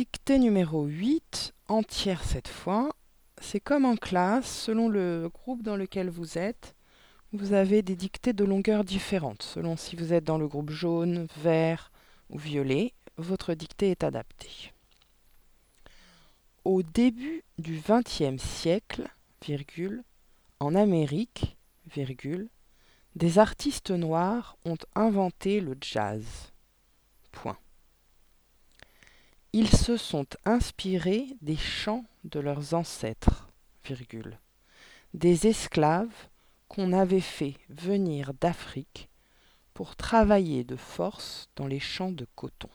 Dictée numéro 8, entière cette fois. C'est comme en classe, selon le groupe dans lequel vous êtes, vous avez des dictées de longueur différentes. Selon si vous êtes dans le groupe jaune, vert ou violet, votre dictée est adaptée. Au début du XXe siècle, en Amérique, des artistes noirs ont inventé le jazz. Point. Ils se sont inspirés des chants de leurs ancêtres, virgule, des esclaves qu'on avait fait venir d'Afrique pour travailler de force dans les champs de coton.